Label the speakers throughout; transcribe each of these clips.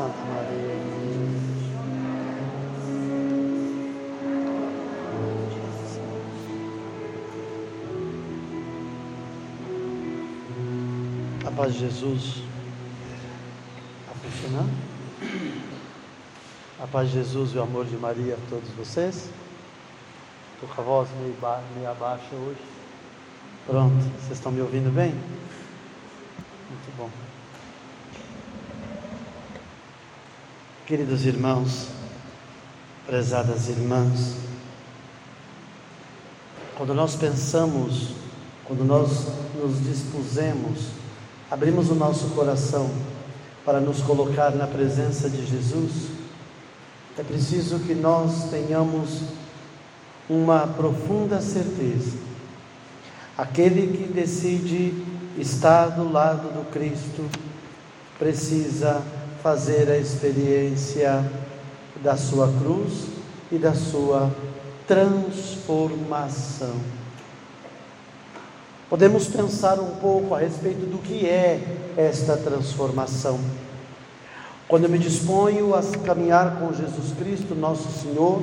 Speaker 1: Santa Maria. A paz de Jesus. Está? A paz de Jesus e o amor de Maria a todos vocês. Estou com a voz meio, ba meio hoje. Pronto, vocês estão me ouvindo bem? Muito bom. Queridos irmãos, prezadas irmãs, quando nós pensamos, quando nós nos dispusemos, abrimos o nosso coração para nos colocar na presença de Jesus, é preciso que nós tenhamos uma profunda certeza. Aquele que decide estar do lado do Cristo precisa fazer a experiência da sua cruz e da sua transformação. Podemos pensar um pouco a respeito do que é esta transformação. Quando eu me disponho a caminhar com Jesus Cristo, nosso Senhor,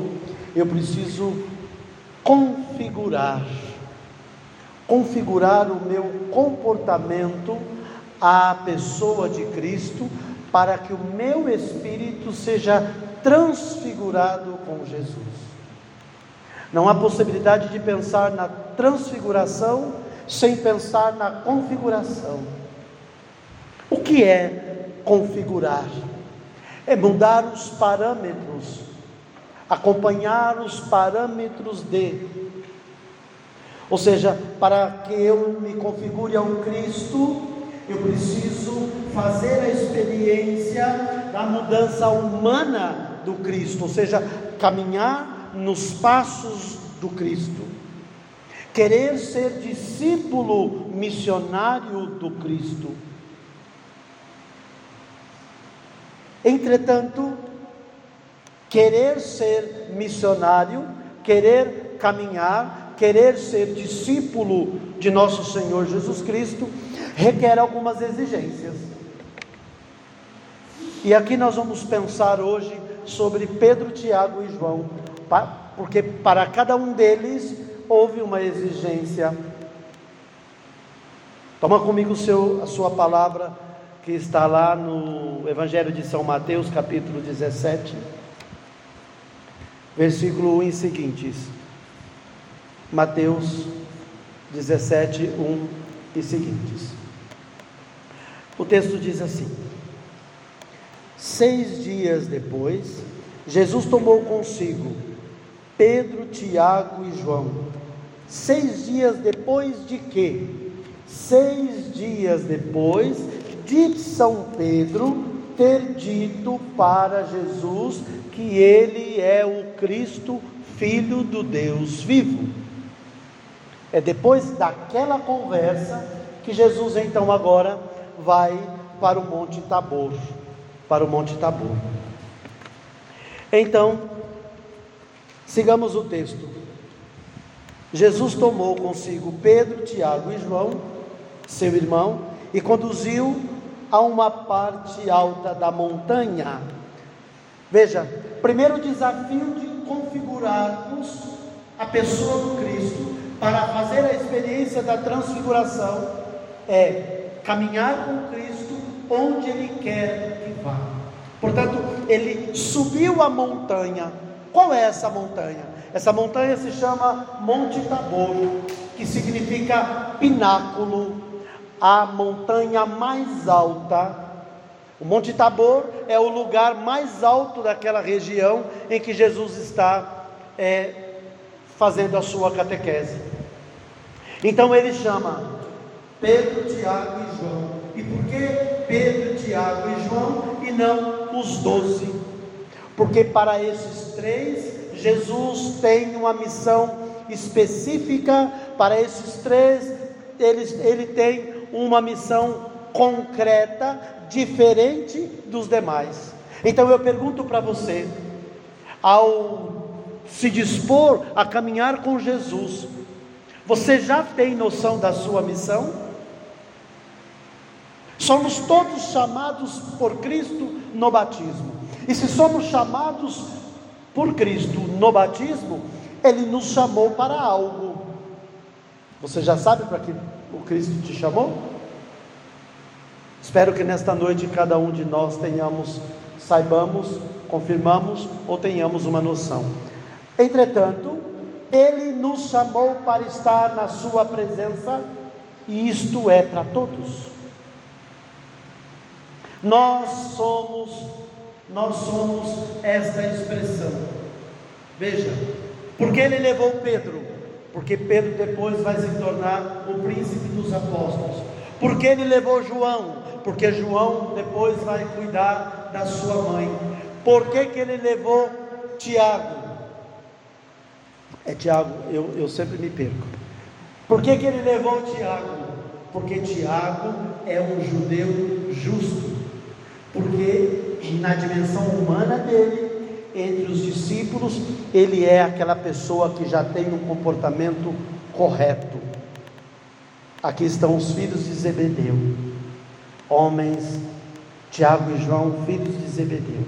Speaker 1: eu preciso configurar, configurar o meu comportamento à pessoa de Cristo, para que o meu espírito seja transfigurado com Jesus. Não há possibilidade de pensar na transfiguração sem pensar na configuração. O que é configurar? É mudar os parâmetros, acompanhar os parâmetros de. Ou seja, para que eu me configure ao Cristo, eu preciso fazer a experiência da mudança humana do Cristo, ou seja, caminhar nos passos do Cristo. Querer ser discípulo missionário do Cristo. Entretanto, querer ser missionário, querer caminhar, querer ser discípulo de nosso Senhor Jesus Cristo, requer algumas exigências. E aqui nós vamos pensar hoje sobre Pedro, Tiago e João, porque para cada um deles houve uma exigência. Toma comigo seu, a sua palavra que está lá no Evangelho de São Mateus, capítulo 17, versículo 1 e seguintes. Mateus 17, 1 e seguintes. O texto diz assim: Seis dias depois, Jesus tomou consigo Pedro, Tiago e João. Seis dias depois de quê? Seis dias depois de São Pedro ter dito para Jesus que ele é o Cristo, Filho do Deus vivo. É depois daquela conversa que Jesus então agora vai para o Monte Tabor, para o Monte Tabor. Então, sigamos o texto. Jesus tomou consigo Pedro, Tiago e João, seu irmão, e conduziu a uma parte alta da montanha. Veja, primeiro desafio de configurarmos a pessoa do Cristo para fazer a experiência da transfiguração é caminhar com Cristo onde Ele quer que vá. Portanto, ele subiu a montanha. Qual é essa montanha? Essa montanha se chama Monte Tabor, que significa pináculo, a montanha mais alta. O Monte Tabor é o lugar mais alto daquela região em que Jesus está é, fazendo a sua catequese. Então ele chama Pedro, Tiago e João. E por que Pedro, Tiago e João e não os doze? Porque para esses três, Jesus tem uma missão específica, para esses três, ele, ele tem uma missão concreta, diferente dos demais. Então eu pergunto para você, ao se dispor a caminhar com Jesus, você já tem noção da sua missão? Somos todos chamados por Cristo no batismo. E se somos chamados por Cristo no batismo, Ele nos chamou para algo. Você já sabe para que o Cristo te chamou? Espero que nesta noite cada um de nós tenhamos, saibamos, confirmamos ou tenhamos uma noção. Entretanto, Ele nos chamou para estar na Sua presença, e isto é para todos. Nós somos, nós somos esta expressão. Veja, porque ele levou Pedro? Porque Pedro depois vai se tornar o príncipe dos apóstolos. Porque ele levou João? Porque João depois vai cuidar da sua mãe. Por que, que ele levou Tiago? É Tiago, eu, eu sempre me perco. Por que, que ele levou Tiago? Porque Tiago é um judeu justo porque na dimensão humana dele, entre os discípulos, ele é aquela pessoa que já tem um comportamento correto. Aqui estão os filhos de Zebedeu, homens, Tiago e João, filhos de Zebedeu.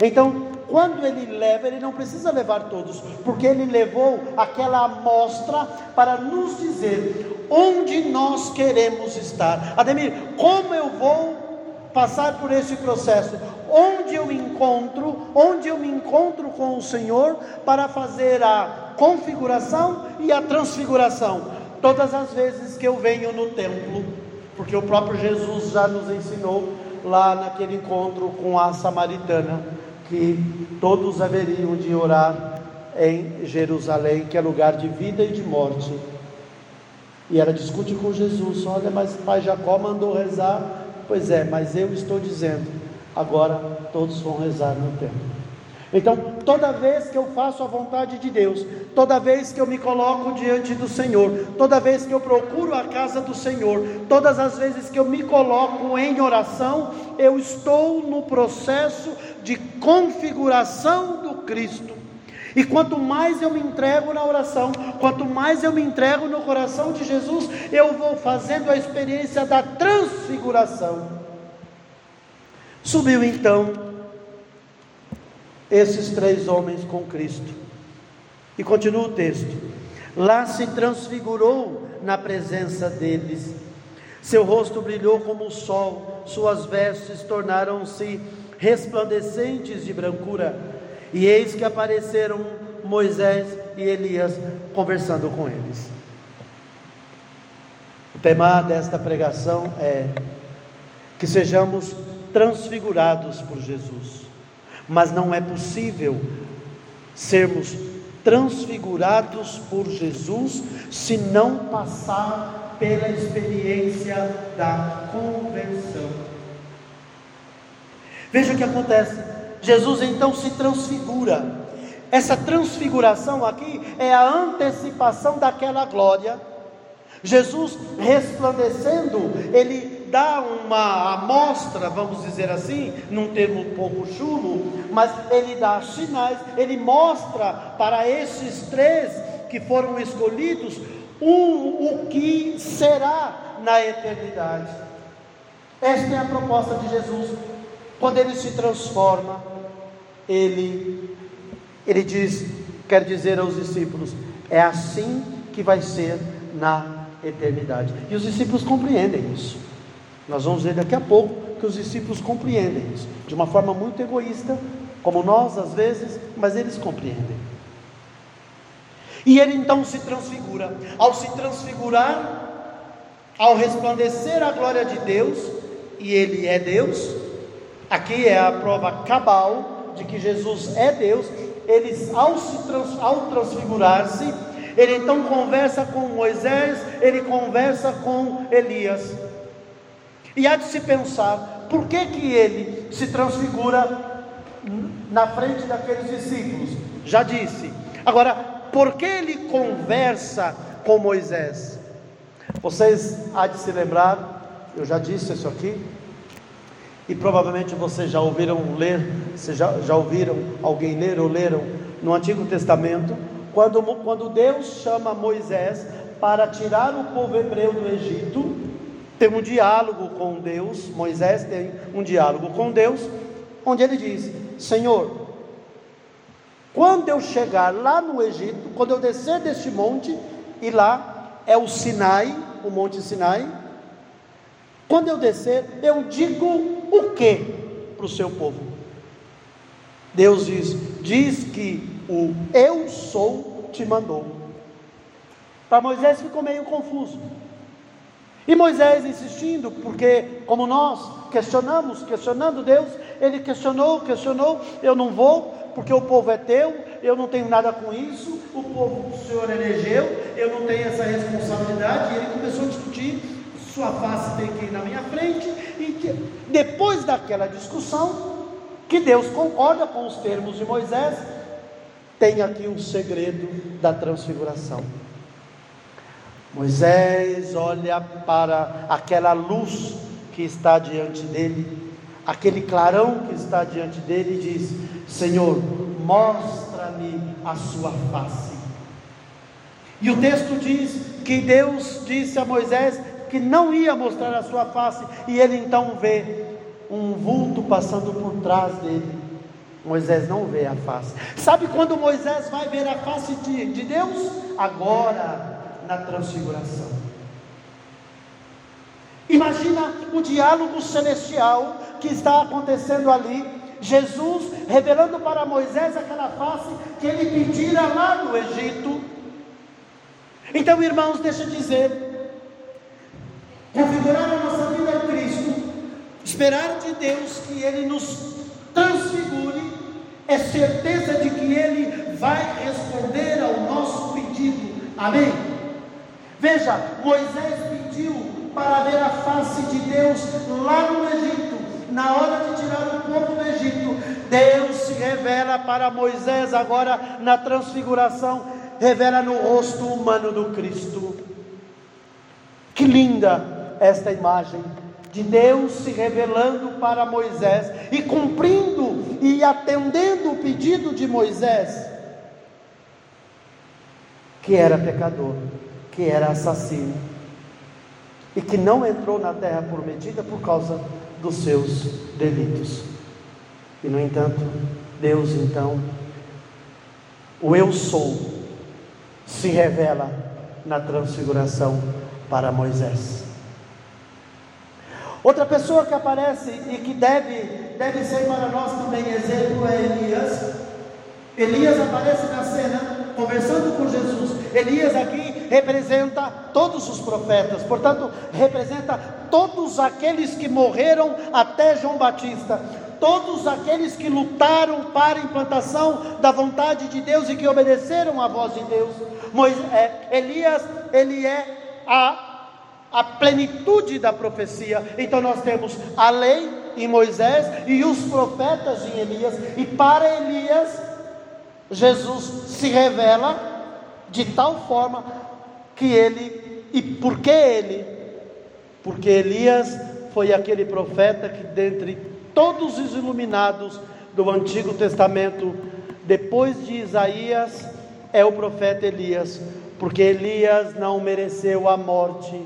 Speaker 1: Então, quando ele leva, ele não precisa levar todos, porque ele levou aquela amostra para nos dizer onde nós queremos estar. Ademir, como eu vou passar por esse processo, onde eu encontro, onde eu me encontro com o Senhor para fazer a configuração e a transfiguração. Todas as vezes que eu venho no templo, porque o próprio Jesus já nos ensinou lá naquele encontro com a samaritana, que todos haveriam de orar em Jerusalém, que é lugar de vida e de morte. E ela discute com Jesus: Olha, mas pai Jacó mandou rezar Pois é, mas eu estou dizendo, agora todos vão rezar no templo. Então, toda vez que eu faço a vontade de Deus, toda vez que eu me coloco diante do Senhor, toda vez que eu procuro a casa do Senhor, todas as vezes que eu me coloco em oração, eu estou no processo de configuração do Cristo. E quanto mais eu me entrego na oração, quanto mais eu me entrego no coração de Jesus, eu vou fazendo a experiência da transfiguração. Subiu então esses três homens com Cristo. E continua o texto. Lá se transfigurou na presença deles. Seu rosto brilhou como o sol, suas vestes tornaram-se resplandecentes de brancura e eis que apareceram Moisés e Elias conversando com eles. O tema desta pregação é que sejamos transfigurados por Jesus. Mas não é possível sermos transfigurados por Jesus se não passar pela experiência da conversão. Veja o que acontece. Jesus então se transfigura. Essa transfiguração aqui é a antecipação daquela glória. Jesus resplandecendo, ele dá uma amostra, vamos dizer assim, num termo pouco chulo, mas ele dá sinais, ele mostra para esses três que foram escolhidos um, o que será na eternidade. Esta é a proposta de Jesus quando ele se transforma, ele, ele diz, quer dizer aos discípulos, é assim que vai ser na eternidade. E os discípulos compreendem isso. Nós vamos ver daqui a pouco que os discípulos compreendem isso, de uma forma muito egoísta, como nós às vezes, mas eles compreendem. E ele então se transfigura. Ao se transfigurar, ao resplandecer a glória de Deus, e ele é Deus, Aqui é a prova cabal de que Jesus é Deus. Ele, ao, se trans, ao transfigurar-se, ele então conversa com Moisés, ele conversa com Elias. E há de se pensar, por que, que ele se transfigura na frente daqueles discípulos? Já disse. Agora, por que ele conversa com Moisés? Vocês há de se lembrar, eu já disse isso aqui, e provavelmente vocês já ouviram ler, vocês já, já ouviram alguém ler ou leram no Antigo Testamento, quando, quando Deus chama Moisés para tirar o povo hebreu do Egito, tem um diálogo com Deus, Moisés tem um diálogo com Deus, onde ele diz: Senhor, quando eu chegar lá no Egito, quando eu descer deste monte, e lá é o Sinai, o Monte Sinai, quando eu descer, eu digo o que para o seu povo? Deus diz: diz que o eu sou te mandou. Para Moisés ficou meio confuso. E Moisés insistindo, porque como nós questionamos, questionando Deus, ele questionou, questionou, eu não vou, porque o povo é teu, eu não tenho nada com isso, o povo o Senhor elegeu, eu não tenho essa responsabilidade, e ele começou a discutir, sua face tem que ir na minha frente, e depois daquela discussão, que Deus concorda com os termos de Moisés, tem aqui um segredo da transfiguração. Moisés olha para aquela luz que está diante dele, aquele clarão que está diante dele e diz: Senhor, mostra-me a sua face. E o texto diz que Deus disse a Moisés que não ia mostrar a sua face, e ele então vê um vulto passando por trás dele. Moisés não vê a face. Sabe quando Moisés vai ver a face de, de Deus? Agora na transfiguração. Imagina o diálogo celestial que está acontecendo ali. Jesus revelando para Moisés aquela face que ele pedira lá no Egito. Então, irmãos, deixa eu dizer: configurar a nossa vida em Cristo, esperar de Deus que Ele nos transfigure, é certeza de que Ele vai responder ao nosso pedido. Amém? Veja, Moisés pediu para ver a face de Deus lá no Egito, na hora de tirar o povo do Egito. Deus se revela para Moisés agora na transfiguração, revela no rosto humano do Cristo. Que linda esta imagem de Deus se revelando para Moisés e cumprindo e atendendo o pedido de Moisés, que era pecador que era assassino e que não entrou na terra prometida por causa dos seus delitos. E no entanto, Deus então, o eu sou, se revela na transfiguração para Moisés. Outra pessoa que aparece e que deve, deve ser para nós também exemplo é Elias. Elias aparece na cena conversando com Jesus. Elias aqui representa todos os profetas, portanto, representa todos aqueles que morreram até João Batista, todos aqueles que lutaram para a implantação da vontade de Deus e que obedeceram à voz de Deus. Moisés, é, Elias, ele é a a plenitude da profecia. Então nós temos a lei em Moisés e os profetas em Elias. E para Elias, Jesus se revela de tal forma que ele, e por que ele? Porque Elias foi aquele profeta que, dentre todos os iluminados do Antigo Testamento, depois de Isaías, é o profeta Elias, porque Elias não mereceu a morte.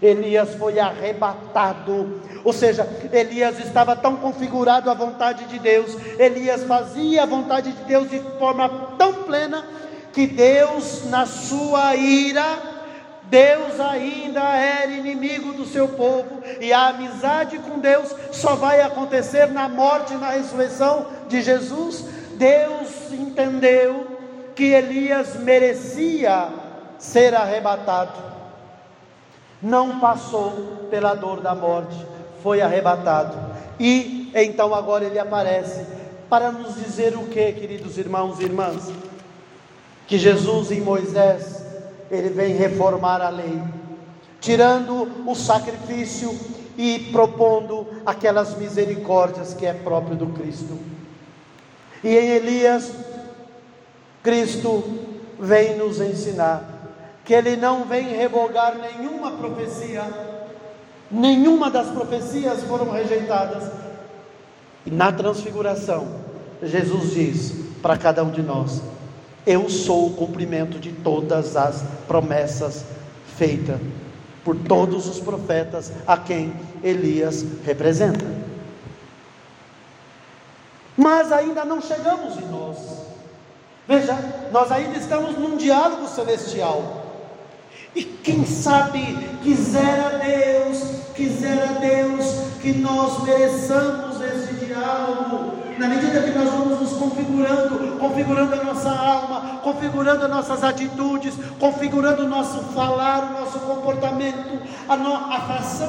Speaker 1: Elias foi arrebatado, ou seja, Elias estava tão configurado à vontade de Deus, Elias fazia a vontade de Deus de forma tão plena que Deus, na sua ira, Deus ainda era inimigo do seu povo, e a amizade com Deus só vai acontecer na morte e na ressurreição de Jesus. Deus entendeu que Elias merecia ser arrebatado, não passou pela dor da morte, foi arrebatado, e então agora ele aparece para nos dizer o que, queridos irmãos e irmãs? Que Jesus em Moisés, ele vem reformar a lei, tirando o sacrifício e propondo aquelas misericórdias que é próprio do Cristo. E em Elias, Cristo vem nos ensinar que ele não vem revogar nenhuma profecia, nenhuma das profecias foram rejeitadas. E na transfiguração, Jesus diz para cada um de nós: eu sou o cumprimento de todas as promessas feitas. por todos os profetas a quem Elias representa. Mas ainda não chegamos em nós. Veja, nós ainda estamos num diálogo celestial. E quem sabe quisera Deus, quisera Deus que nós mereçamos esse diálogo, na medida que nós vamos nos configurando, configurando a nossa alma, configurando as nossas atitudes, configurando o nosso falar, o nosso comportamento, a, no, a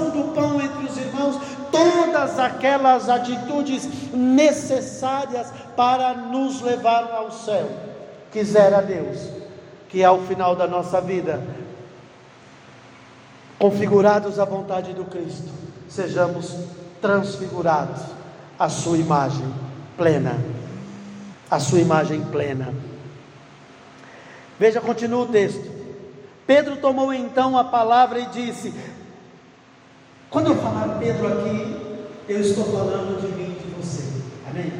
Speaker 1: do pão entre os irmãos, todas aquelas atitudes necessárias para nos levar ao céu. Quisera Deus que ao final da nossa vida configurados à vontade do Cristo, sejamos transfigurados à sua imagem plena. A sua imagem plena. Veja, continua o texto. Pedro tomou então a palavra e disse: Quando eu falar Pedro aqui, eu estou falando de mim e de você. Amém?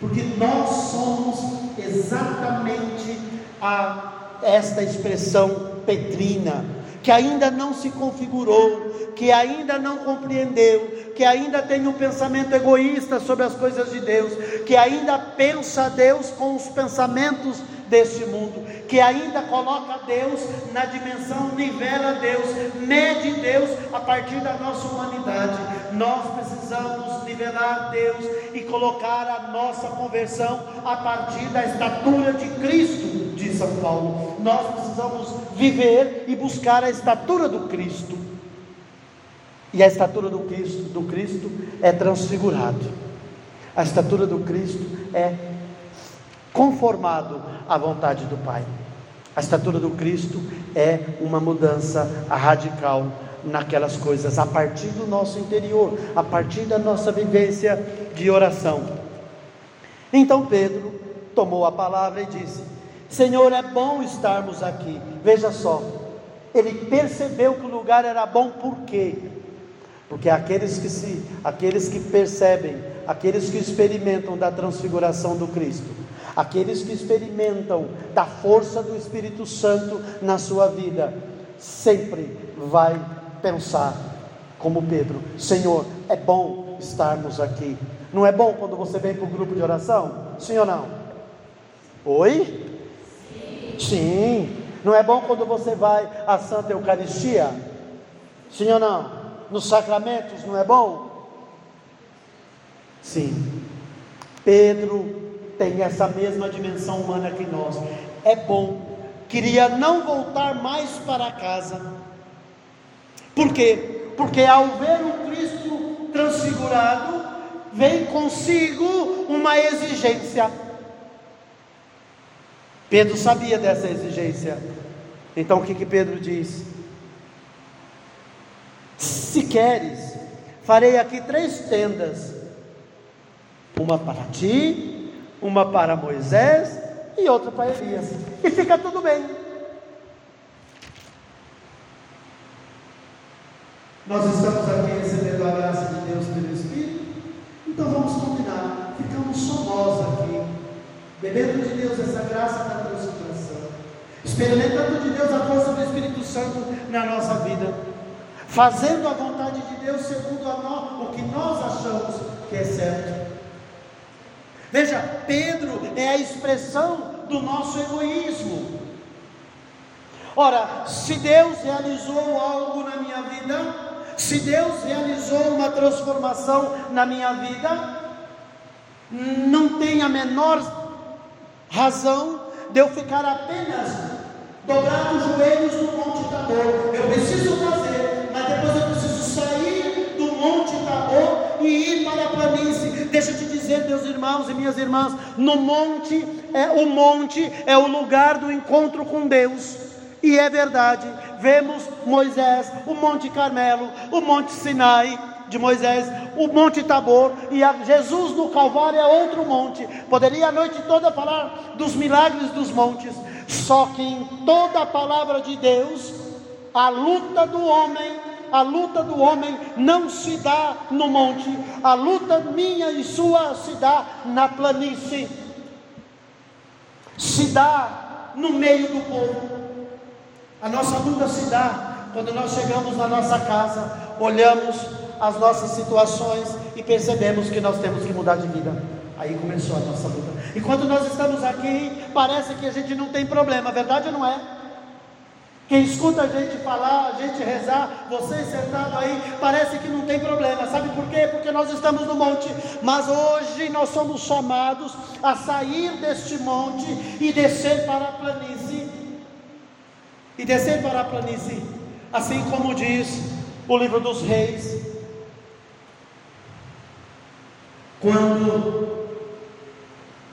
Speaker 1: Porque nós somos exatamente a esta expressão petrina que ainda não se configurou, que ainda não compreendeu, que ainda tem um pensamento egoísta sobre as coisas de Deus, que ainda pensa Deus com os pensamentos deste mundo, que ainda coloca Deus na dimensão, nivela Deus, mede Deus a partir da nossa humanidade. Nós precisamos nivelar Deus e colocar a nossa conversão a partir da estatura de Cristo, diz São Paulo. Nós precisamos viver e buscar a estatura do Cristo. E a estatura do Cristo, do Cristo é transfigurado. A estatura do Cristo é conformado à vontade do Pai. A estatura do Cristo é uma mudança radical naquelas coisas, a partir do nosso interior, a partir da nossa vivência de oração. Então Pedro tomou a palavra e disse: Senhor, é bom estarmos aqui. Veja só, ele percebeu que o lugar era bom, por quê? Porque aqueles que se, aqueles que percebem, aqueles que experimentam da transfiguração do Cristo, Aqueles que experimentam da força do Espírito Santo na sua vida, sempre vai pensar como Pedro: Senhor, é bom estarmos aqui. Não é bom quando você vem para o grupo de oração? Sim ou não? Oi? Sim. Não é bom quando você vai à Santa Eucaristia? Sim ou não? Nos sacramentos, não é bom? Sim. Pedro tem essa mesma dimensão humana que nós. É bom, queria não voltar mais para casa. Por quê? Porque ao ver o Cristo transfigurado, vem consigo uma exigência. Pedro sabia dessa exigência. Então o que, que Pedro diz? Se queres, farei aqui três tendas: uma para ti, uma para Moisés e outra para Elias. E fica tudo bem. Nós estamos aqui recebendo a graça de Deus pelo Espírito, então vamos combinar. Ficamos só nós aqui, bebendo de Deus essa graça da transformação, experimentando de Deus a força do Espírito Santo na nossa vida, fazendo a vontade de Deus segundo nós, o que nós achamos que é certo. Veja, Pedro é a expressão do nosso egoísmo. Ora, se Deus realizou algo na minha vida, se Deus realizou uma transformação na minha vida, não tem a menor razão de eu ficar apenas dobrado os joelhos no Monte Tabor. Eu preciso fazer, mas depois eu preciso sair do Monte Tabor e ir para a planície. Deixa eu te dizer, meus irmãos e minhas irmãs, no monte é o monte é o lugar do encontro com Deus. E é verdade, vemos Moisés, o Monte Carmelo, o Monte Sinai de Moisés, o Monte Tabor e Jesus no Calvário é outro monte. Poderia a noite toda falar dos milagres dos montes, só que em toda a palavra de Deus, a luta do homem a luta do homem não se dá no monte, a luta minha e sua se dá na planície, se dá no meio do povo. A nossa luta se dá quando nós chegamos na nossa casa, olhamos as nossas situações e percebemos que nós temos que mudar de vida. Aí começou a nossa luta. E quando nós estamos aqui, parece que a gente não tem problema, verdade ou não é? Quem escuta a gente falar, a gente rezar, você sentado aí, parece que não tem problema. Sabe por quê? Porque nós estamos no monte. Mas hoje nós somos chamados a sair deste monte e descer para a planície. E descer para a planície. Assim como diz o livro dos reis. Quando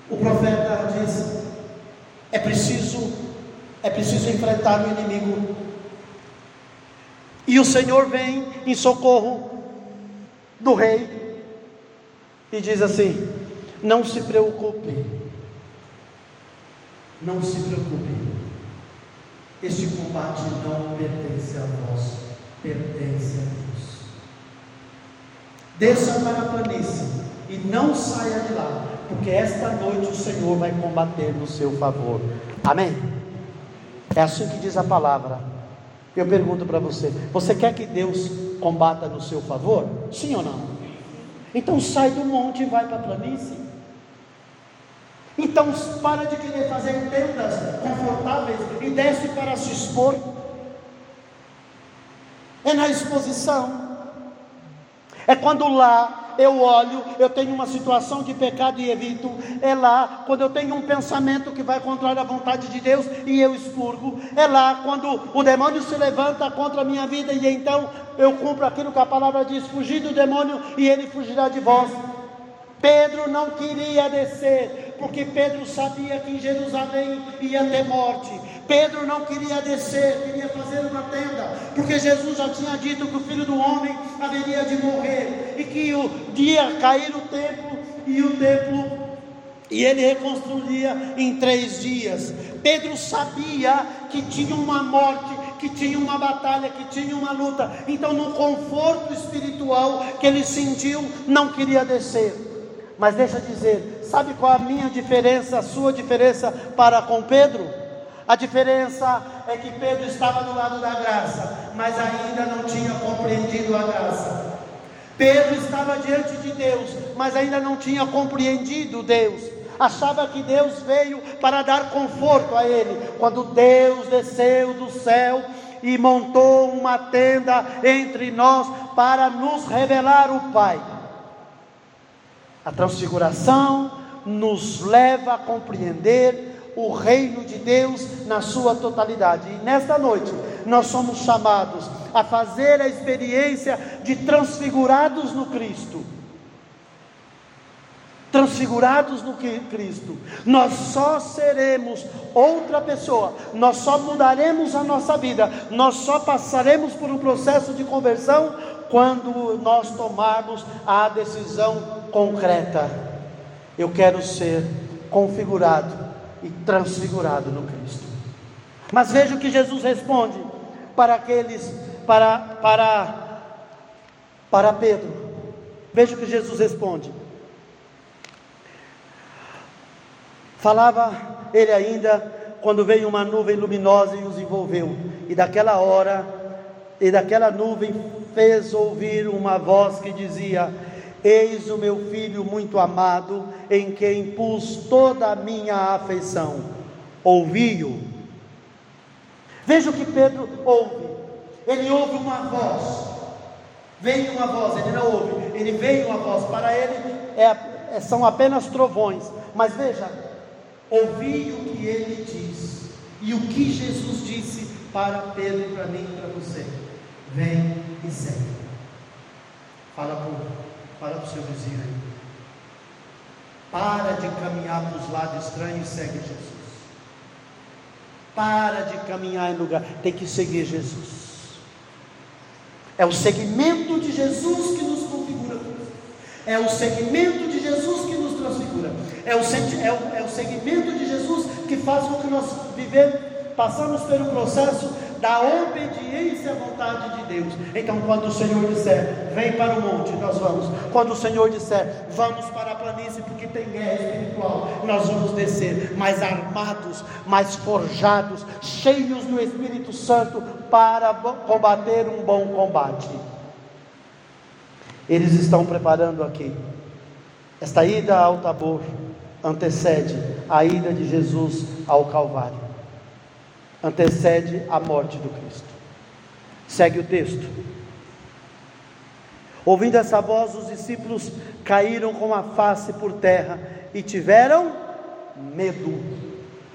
Speaker 1: o profeta diz: é preciso é preciso enfrentar o inimigo. E o Senhor vem em socorro do rei e diz assim: Não se preocupe, não se preocupe, este combate não pertence a vós, pertence a Deus. Desça para a planície e não saia de lá, porque esta noite o Senhor vai combater no seu favor. Amém? É assim que diz a palavra. Eu pergunto para você: você quer que Deus combata no seu favor? Sim ou não? Então sai do monte e vai para a planície. Então para de querer fazer tendas confortáveis e desce para se expor. É na exposição. É quando lá eu olho, eu tenho uma situação de pecado e evito. É lá quando eu tenho um pensamento que vai contra a vontade de Deus e eu expurgo. É lá quando o demônio se levanta contra a minha vida e então eu cumpro aquilo que a palavra diz: fugir do demônio e ele fugirá de vós. Pedro não queria descer, porque Pedro sabia que em Jerusalém ia ter morte. Pedro não queria descer, queria fazer uma tenda, porque Jesus já tinha dito que o filho do homem haveria de morrer e que o dia cair o templo e o templo e ele reconstruiria em três dias. Pedro sabia que tinha uma morte, que tinha uma batalha, que tinha uma luta. Então, no conforto espiritual que ele sentiu, não queria descer. Mas deixa eu dizer, sabe qual a minha diferença, a sua diferença para com Pedro? A diferença é que Pedro estava do lado da graça, mas ainda não tinha compreendido a graça. Pedro estava diante de Deus, mas ainda não tinha compreendido Deus. Achava que Deus veio para dar conforto a ele. Quando Deus desceu do céu e montou uma tenda entre nós para nos revelar o Pai. A transfiguração nos leva a compreender o reino de Deus na sua totalidade. E nesta noite nós somos chamados a fazer a experiência de transfigurados no Cristo. Transfigurados no Cristo, nós só seremos outra pessoa, nós só mudaremos a nossa vida, nós só passaremos por um processo de conversão quando nós tomarmos a decisão concreta. Eu quero ser configurado e transfigurado no Cristo. Mas veja o que Jesus responde para aqueles, para, para, para Pedro. Veja o que Jesus responde. Falava ele ainda quando veio uma nuvem luminosa e os envolveu, e daquela hora, e daquela nuvem fez ouvir uma voz que dizia: Eis o meu filho muito amado, em quem pus toda a minha afeição. Ouvi-o. Veja o que Pedro ouve. Ele ouve uma voz. Veio uma voz, ele não ouve. Ele veio uma voz. Para ele é, é, são apenas trovões. Mas veja, ouvi o que ele diz. E o que Jesus disse para Pedro, para mim e para você. Vem e segue. Fala por Fala para o seu vizinho aí. Para de caminhar para os lados estranhos e segue Jesus. Para de caminhar em lugar, tem que seguir Jesus. É o segmento de Jesus que nos configura. É o segmento de Jesus que nos transfigura. É o, é o, é o segmento de Jesus que faz com que nós vivemos, passamos pelo processo da obediência à vontade de Deus. Então, quando o Senhor disser, vem para o monte, nós vamos. Quando o Senhor disser, vamos para a planície, porque tem guerra espiritual, nós vamos descer, mais armados, mais forjados, cheios do Espírito Santo, para combater um bom combate. Eles estão preparando aqui. Esta ida ao Tabor antecede a ida de Jesus ao Calvário, antecede a morte do Cristo. Segue o texto. Ouvindo essa voz, os discípulos caíram com a face por terra e tiveram medo.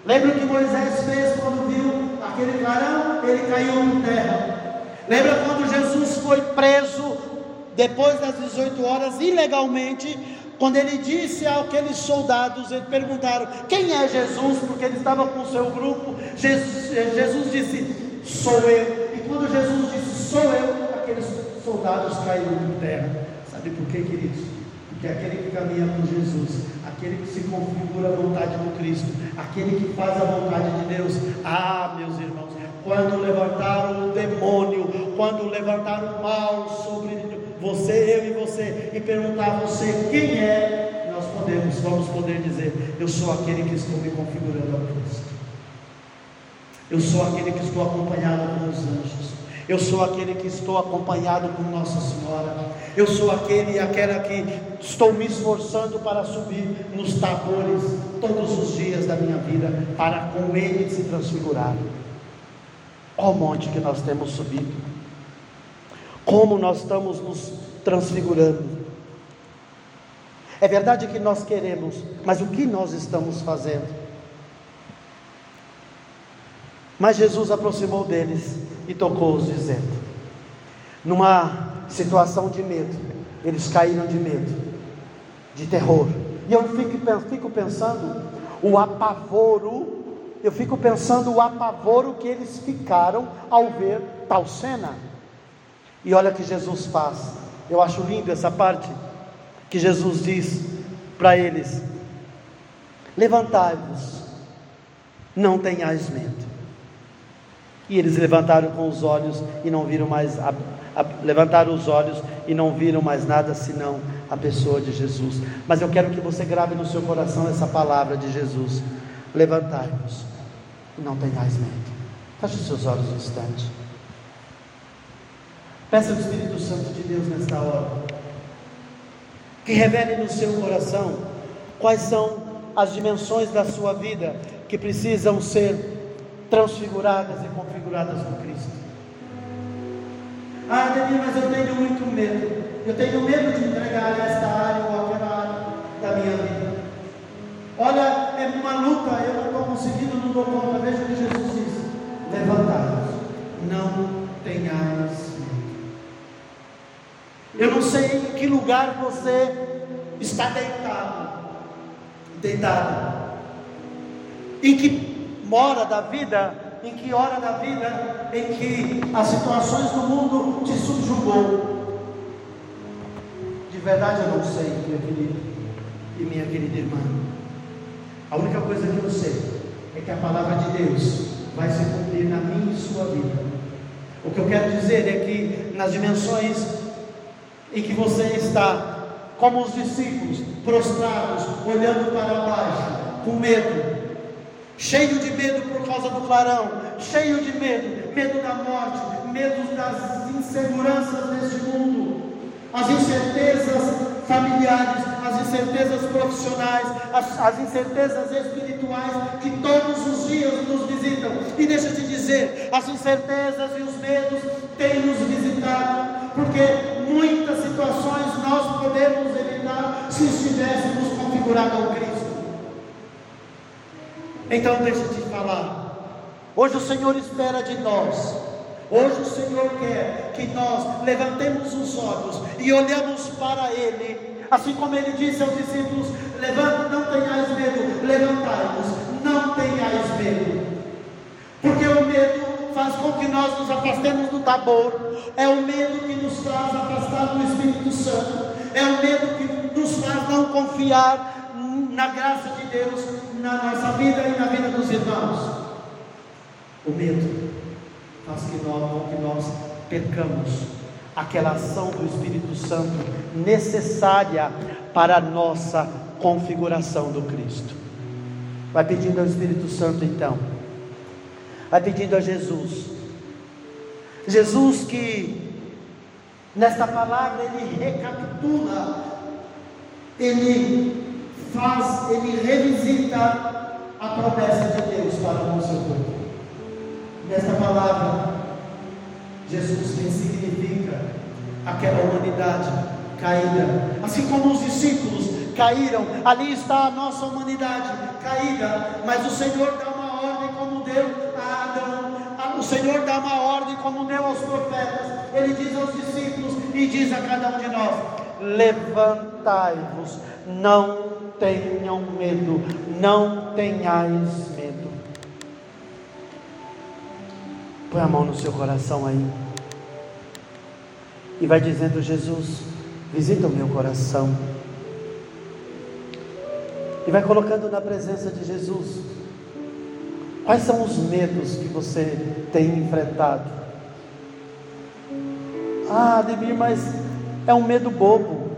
Speaker 1: Lembra o que Moisés fez quando viu aquele clarão? Ele caiu por terra. Lembra quando Jesus foi preso depois das 18 horas, ilegalmente, quando ele disse àqueles soldados, eles perguntaram: Quem é Jesus? Porque ele estava com o seu grupo. Jesus, Jesus disse: Sou eu. E quando Jesus disse: Sou eu, aqueles soldados caíram por terra. Sabe por quê, queridos? Porque aquele que caminha com Jesus, aquele que se configura a vontade do Cristo, aquele que faz a vontade de Deus, ah, meus irmãos, quando levantaram o demônio, quando levantaram o mal sobre você, eu e você, e perguntar a você quem é, nós podemos, vamos poder dizer: Eu sou aquele que estou me configurando a Cristo. Eu sou aquele que estou acompanhado com os anjos. Eu sou aquele que estou acompanhado com Nossa Senhora. Eu sou aquele e aquela que estou me esforçando para subir nos tabores todos os dias da minha vida, para com Ele se transfigurar. O monte que nós temos subido como nós estamos nos transfigurando. É verdade que nós queremos, mas o que nós estamos fazendo? Mas Jesus aproximou deles e tocou-os, dizendo: numa situação de medo, eles caíram de medo, de terror. E eu fico, pensando o apavoro, eu fico pensando o apavoro que eles ficaram ao ver tal cena. E olha que Jesus faz. Eu acho lindo essa parte que Jesus diz para eles: Levantai-vos, não tenhais medo. E eles levantaram com os olhos e não viram mais a, a, levantaram os olhos e não viram mais nada senão a pessoa de Jesus. Mas eu quero que você grave no seu coração essa palavra de Jesus: Levantai-vos não tenhais medo. Feche os seus olhos um instante. Peça ao Espírito Santo de Deus nesta hora que revele no seu coração quais são as dimensões da sua vida que precisam ser transfiguradas e configuradas com Cristo. Ah, Ademir, mas eu tenho muito medo. Eu tenho medo de entregar esta área ou aquela área da minha vida. Olha, é uma luta, eu não estou conseguindo, não dou conta. Veja o que Jesus diz: levantai não tenhais eu não sei em que lugar você está deitado, deitado. Em que mora da vida, em que hora da vida em que as situações do mundo te subjugou. De verdade eu não sei, meu querido e minha querida irmã. A única coisa que eu sei é que a palavra de Deus vai se cumprir na minha e sua vida. O que eu quero dizer é que nas dimensões em que você está, como os discípulos, prostrados, olhando para baixo, com medo, cheio de medo por causa do clarão, cheio de medo, medo da morte, medo das inseguranças deste mundo, as incertezas familiares, as incertezas profissionais, as, as, incertezas espirituais que todos os dias nos visitam. E deixa eu te dizer, as incertezas e os medos têm nos visitado, porque muitas situações nós podemos evitar se estivéssemos configurados ao Cristo. Então deixa eu te falar. Hoje o Senhor espera de nós. Hoje o Senhor quer que nós levantemos os olhos e olhamos para Ele. Assim como ele disse aos discípulos: Levanta, não tenhais medo, levantai-vos, não tenhais medo. Porque o medo faz com que nós nos afastemos do tabor, é o medo que nos faz afastar do Espírito Santo, é o medo que nos faz não confiar na graça de Deus na nossa vida e na vida dos irmãos. O medo faz que nós, que nós percamos aquela ação do Espírito Santo necessária para a nossa configuração do Cristo. Vai pedindo ao Espírito Santo então, pedindo a Jesus. Jesus que nesta palavra ele recapitula, ele faz, ele revisita a promessa de Deus para o seu povo. Nesta palavra, Jesus significa aquela humanidade caída, assim como os discípulos caíram, ali está a nossa humanidade caída, mas o Senhor dá como deu a Adão, o Senhor dá uma ordem como deu aos profetas, ele diz aos discípulos e diz a cada um de nós: levantai-vos, não tenham medo, não tenhais medo. Põe a mão no seu coração aí. E vai dizendo: Jesus, visita o meu coração. E vai colocando na presença de Jesus. Quais são os medos que você tem enfrentado? Ah, Ademir, mas é um medo bobo.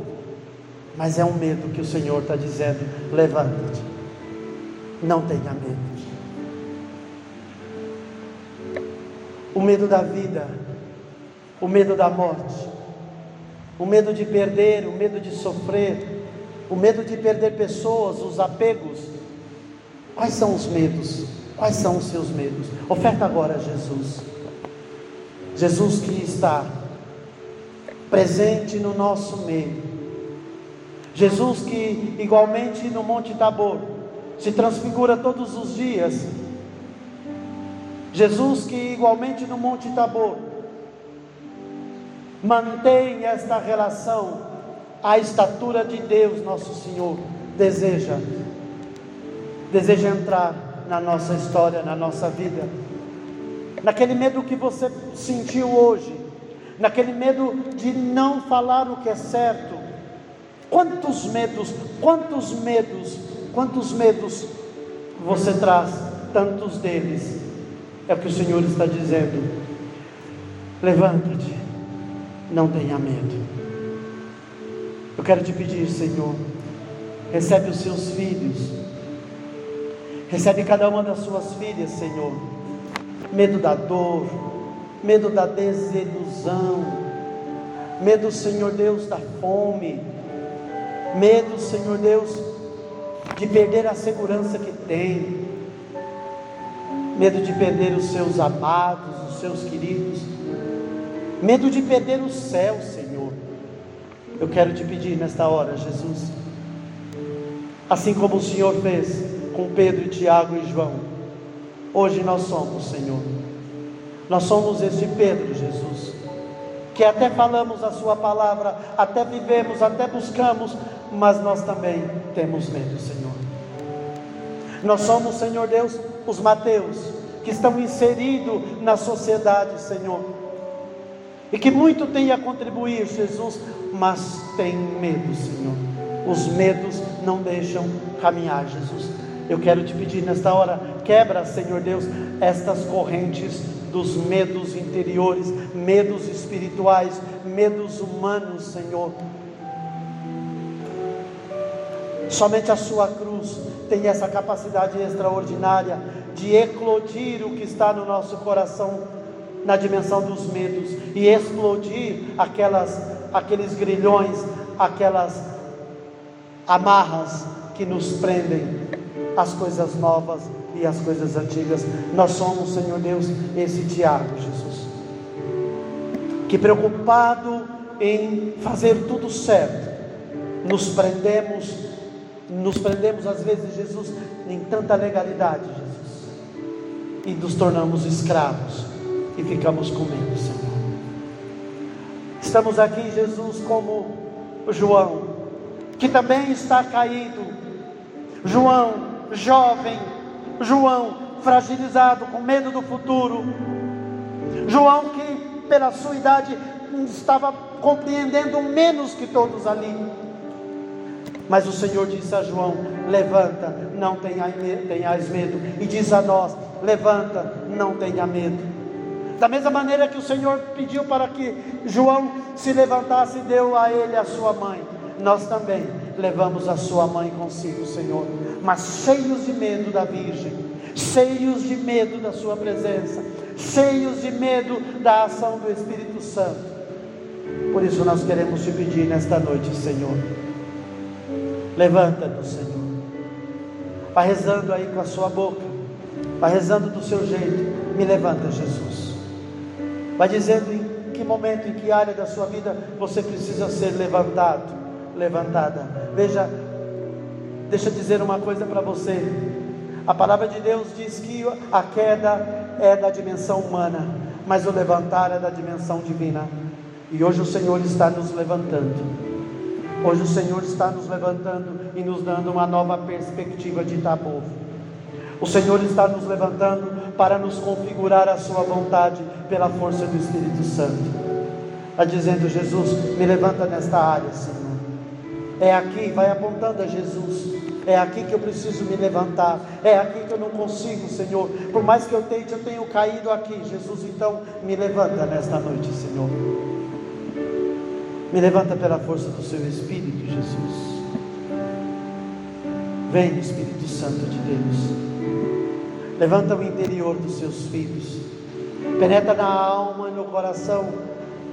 Speaker 1: Mas é um medo que o Senhor está dizendo: levanta-te, não tenha medo. O medo da vida, o medo da morte, o medo de perder, o medo de sofrer, o medo de perder pessoas, os apegos. Quais são os medos? Quais são os seus medos? Oferta agora a Jesus. Jesus que está presente no nosso meio. Jesus que, igualmente no Monte Tabor, se transfigura todos os dias. Jesus que, igualmente no Monte Tabor, mantém esta relação à estatura de Deus, nosso Senhor, deseja, deseja entrar na nossa história, na nossa vida. Naquele medo que você sentiu hoje, naquele medo de não falar o que é certo. Quantos medos, quantos medos, quantos medos você traz? Tantos deles. É o que o Senhor está dizendo. Levanta-te, não tenha medo. Eu quero te pedir, Senhor, recebe os seus filhos, recebe cada uma das suas filhas, Senhor. Medo da dor, medo da desilusão, medo, Senhor Deus, da fome, medo, Senhor Deus, de perder a segurança que tem, medo de perder os seus amados, os seus queridos, medo de perder o céu, Senhor. Eu quero te pedir nesta hora, Jesus, assim como o Senhor fez com Pedro, Tiago e João, hoje nós somos, Senhor nós somos esse Pedro, Jesus, que até falamos a Sua palavra, até vivemos, até buscamos, mas nós também temos medo, Senhor. Nós somos, Senhor Deus, os Mateus, que estão inseridos na sociedade, Senhor, e que muito tem a contribuir, Jesus, mas tem medo, Senhor. Os medos não deixam caminhar, Jesus. Eu quero te pedir nesta hora, quebra, Senhor Deus, estas correntes dos medos interiores, medos espirituais, medos humanos, Senhor. Somente a Sua cruz tem essa capacidade extraordinária de eclodir o que está no nosso coração na dimensão dos medos e explodir aquelas, aqueles grilhões, aquelas amarras que nos prendem às coisas novas e as coisas antigas. Nós somos, Senhor Deus, esse Tiago, Jesus, que preocupado em fazer tudo certo, nos prendemos, nos prendemos às vezes, Jesus, em tanta legalidade, Jesus, e nos tornamos escravos e ficamos com medo, Senhor. Estamos aqui, Jesus, como João, que também está caído. João, jovem, João, fragilizado, com medo do futuro. João, que pela sua idade estava compreendendo menos que todos ali. Mas o Senhor disse a João: Levanta, não tenhais medo. E diz a nós: Levanta, não tenha medo. Da mesma maneira que o Senhor pediu para que João se levantasse e deu a ele a sua mãe, nós também levamos a sua mãe consigo, Senhor, mas cheios de medo da Virgem, cheios de medo da sua presença, cheios de medo da ação do Espírito Santo. Por isso nós queremos te pedir nesta noite, Senhor. Levanta-nos, Senhor. Vai rezando aí com a sua boca. Vai rezando do seu jeito. Me levanta, Jesus. Vai dizendo em que momento, em que área da sua vida você precisa ser levantado, levantada. Veja, deixa eu dizer uma coisa para você. A palavra de Deus diz que a queda é da dimensão humana, mas o levantar é da dimensão divina. E hoje o Senhor está nos levantando. Hoje o Senhor está nos levantando e nos dando uma nova perspectiva de Itabovo. O Senhor está nos levantando para nos configurar a Sua vontade pela força do Espírito Santo. Está dizendo, Jesus, me levanta nesta área, Senhor. É aqui, vai apontando a Jesus. É aqui que eu preciso me levantar. É aqui que eu não consigo, Senhor. Por mais que eu tente, eu tenho caído aqui. Jesus, então, me levanta nesta noite, Senhor. Me levanta pela força do seu Espírito, Jesus. Vem, Espírito Santo de Deus. Levanta o interior dos seus filhos. Penetra na alma e no coração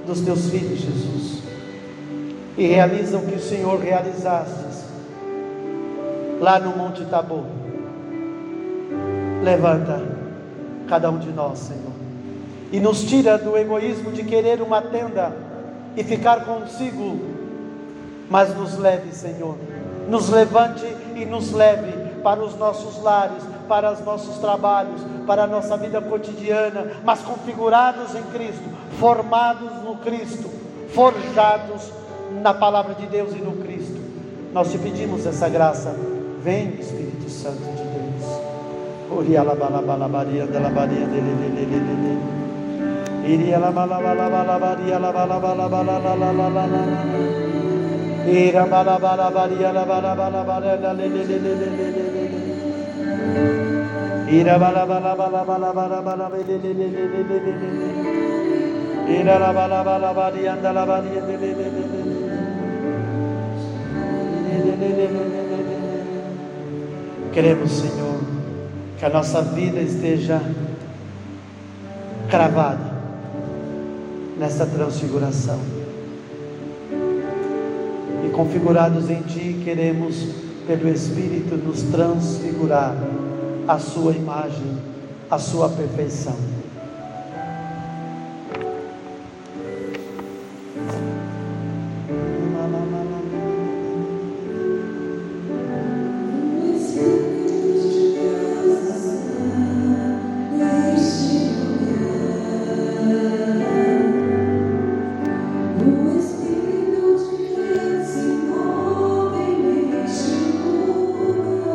Speaker 1: dos teus filhos, Jesus. E realiza o que o Senhor realizaste lá no Monte Tabor. Levanta cada um de nós, Senhor. E nos tira do egoísmo de querer uma tenda e ficar consigo, mas nos leve, Senhor. Nos levante e nos leve para os nossos lares, para os nossos trabalhos, para a nossa vida cotidiana, mas configurados em Cristo, formados no Cristo, forjados na palavra de Deus e no Cristo. Nós te pedimos essa graça. Vem, Espírito Santo de Deus. Ira Queremos, Senhor, que a nossa vida esteja cravada nessa transfiguração. E configurados em Ti, queremos, pelo Espírito, nos transfigurar a Sua imagem, a Sua perfeição.